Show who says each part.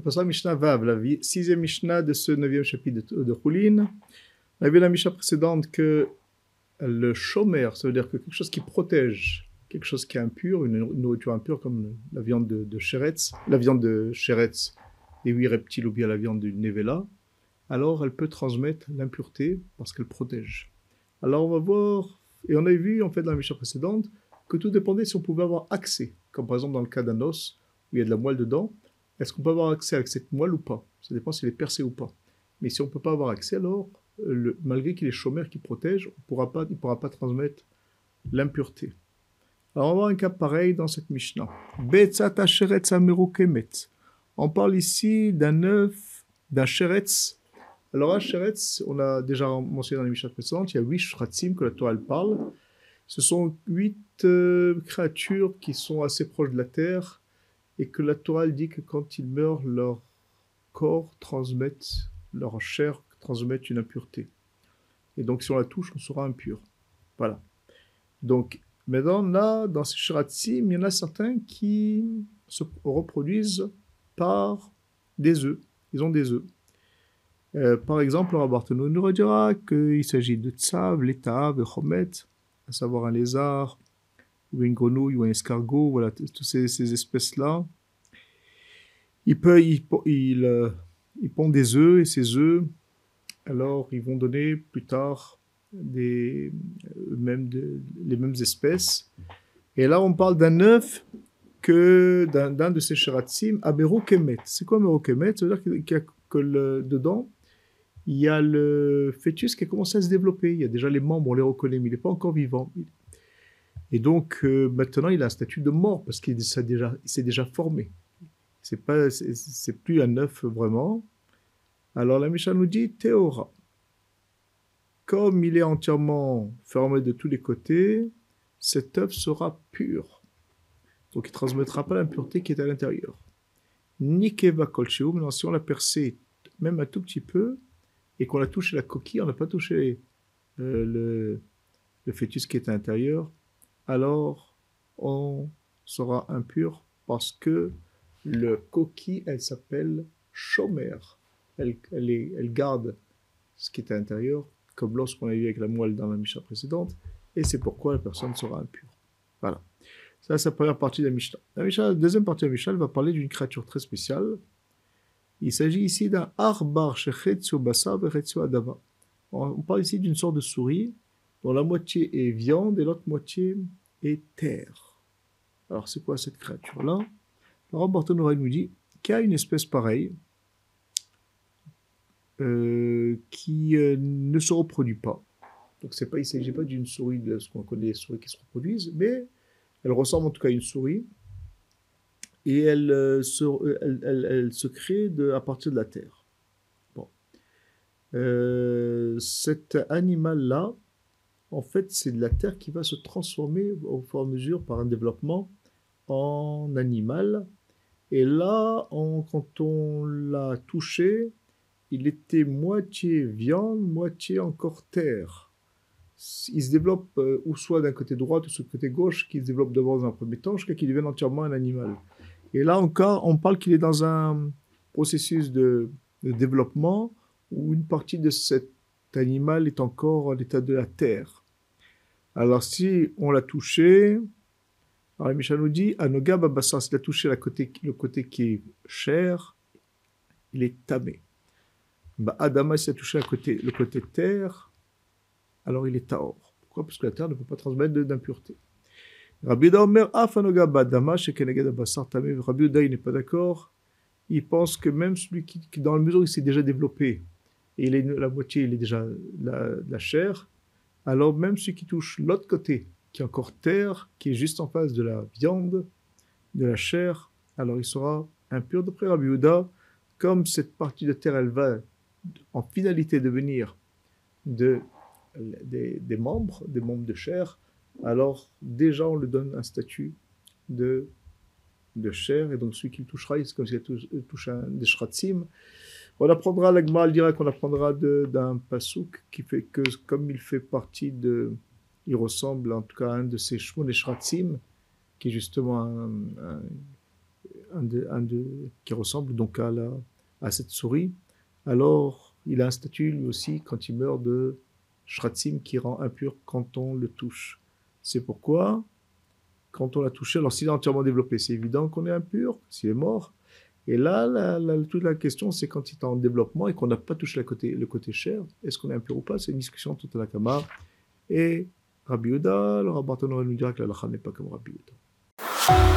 Speaker 1: Passera à Mishnah Vav, la sixième Mishnah de ce neuvième chapitre de, de. On a vu la Mishnah précédente que le chomer, ça veut dire que quelque chose qui protège, quelque chose qui est impur, une nourriture impure comme la viande de, de Sheretz, la viande de Sheretz, des huit reptiles ou bien la viande du Nevela, alors elle peut transmettre l'impureté parce qu'elle protège. Alors on va voir, et on a vu en fait dans la Mishnah précédente que tout dépendait si on pouvait avoir accès, comme par exemple dans le cas d'un os où il y a de la moelle dedans, est-ce qu'on peut avoir accès à cette moelle ou pas? Ça dépend s'il est percé ou pas. Mais si on ne peut pas avoir accès, alors, euh, malgré qu'il est chômeur qui protège, on pourra pas, il ne pourra pas transmettre l'impureté. Alors, on va voir un cas pareil dans cette Mishnah. On parle ici d'un œuf, d'un sheretz. Alors, un sheretz, on a déjà mentionné dans les Mishnah précédentes, il y a huit shratzim que la Torah elle parle. Ce sont huit euh, créatures qui sont assez proches de la terre et que la Torah dit que quand ils meurent, leur corps transmettent, leur chair transmettent une impureté. Et donc si on la touche, on sera impur. Voilà. Donc maintenant, là, dans ces shiratzim, il y en a certains qui se reproduisent par des œufs. Ils ont des œufs. Euh, par exemple, le Rabbartano nous redira qu'il s'agit de tsav, l'étav, et chomet, à savoir un lézard, ou une grenouille, ou un escargot, voilà, toutes ces, ces espèces-là. Ils, peuvent, euh, ils pondent des œufs, et ces œufs, alors, ils vont donner plus tard des, même les mêmes espèces. Et là, on parle d'un œuf que d'un de ces shiratzim, Aberokemet. C'est quoi Aberokemet Ça veut dire que le- dedans, il y a le fœtus qui a commencé à se développer. Il y a déjà les membres, on les reconnaît, mais il n'est pas encore vivant. Et donc, euh, maintenant, il a un statut de mort parce qu'il s'est déjà, formé. C'est pas, c'est- plus un œuf vraiment. Alors, la Mishnah nous dit Théora. Comme il est entièrement fermé de tous les côtés, cet œuf sera pur. Donc, il ne transmettra pas l'impureté qui est à l'intérieur. Nikeva kolcheum, maintenant, si on l'a percé même un tout petit peu, et qu'on a touché la coquille, on n'a pas touché euh, le fœtus qui est à l'intérieur, alors on sera impur parce que le coquille, elle s'appelle chômère. Elle, elle, garde ce qui est à l'intérieur, comme lorsqu'on a vu avec la moelle dans la Mishnah précédente, et c'est pourquoi la personne sera impure. Voilà. Ça, c'est la première partie de la Mishnah. La, deuxième partie de la Mishnah va parler d'une créature très spéciale. Il s'agit ici d'un arbar on parle ici d'une sorte de souris dont la moitié est viande et l'autre moitié est terre. Alors, c'est quoi cette créature-là? Le Bartonora nous dit qu'il y a une espèce pareille euh, qui euh, ne se reproduit pas. Donc, pas, il ne s'agit pas d'une souris, de ce qu'on connaît, les souris qui se reproduisent, mais elle ressemble en tout cas à une souris et elle, euh, se, crée à partir de la terre. Bon. Cet animal-là, en fait, c'est de la terre qui va se transformer au fur et à mesure par un développement en animal. Et là, quand on l'a touché, il était moitié viande, moitié encore terre. Il se développe euh, ou soit d'un côté droit ou soit du côté gauche, qui se développe d'abord dans un premier temps jusqu'à qu'il devienne entièrement un animal. Et là encore, on parle qu'il est dans un processus de, développement où une partie de cet animal est encore en état de la terre. Alors si on l'a touché, alors Michel nous dit, Anoga s'il a touché le côté qui est chair, il est tamé. Bah, Adama, s'il a touché côté, le côté terre, alors il est taor. Pourquoi? Parce que la terre ne peut pas transmettre de- d'impureté. Rabbi Omer, Af Anoga Badama, shekeneged tamé. Rabbi il n'est pas d'accord. Il pense que même celui qui, dans la mesure où il s'est déjà développé, et il est, la moitié, il est déjà la, la chair, alors même celui qui touche l'autre côté, qui est encore terre, qui est juste en face de la viande, de la chair, alors il sera impur d'après Rabbi Yehuda. Comme cette partie de terre, elle va en finalité devenir de, des, membres, des membres de chair, alors déjà on lui donne un statut de, de chair, et donc celui qui le touchera, c'est comme s'il touche un des shratzim. On apprendra, la Gemara elle dira qu'on apprendra d'un pasouk qui fait que, comme il fait partie de. Il ressemble en tout cas à un de ces shmon et shratzim, qui est justement un, un, un de, un de, qui ressemble donc à, la, à cette souris, alors il a un statut lui aussi quand il meurt de shratzim qui rend impur quand on le touche. C'est pourquoi, quand on l'a touché, alors s'il est entièrement développé, c'est évident qu'on est impur, s'il est mort. Et là, toute la question, c'est quand il est en développement et qu'on n'a pas touché le côté, cher, est-ce qu'on est impur ou pas? C'est une discussion à la Kama. Et Rabbi Yehuda, le Rabbi nous dira que la n'est pas comme Rabbi Yehuda.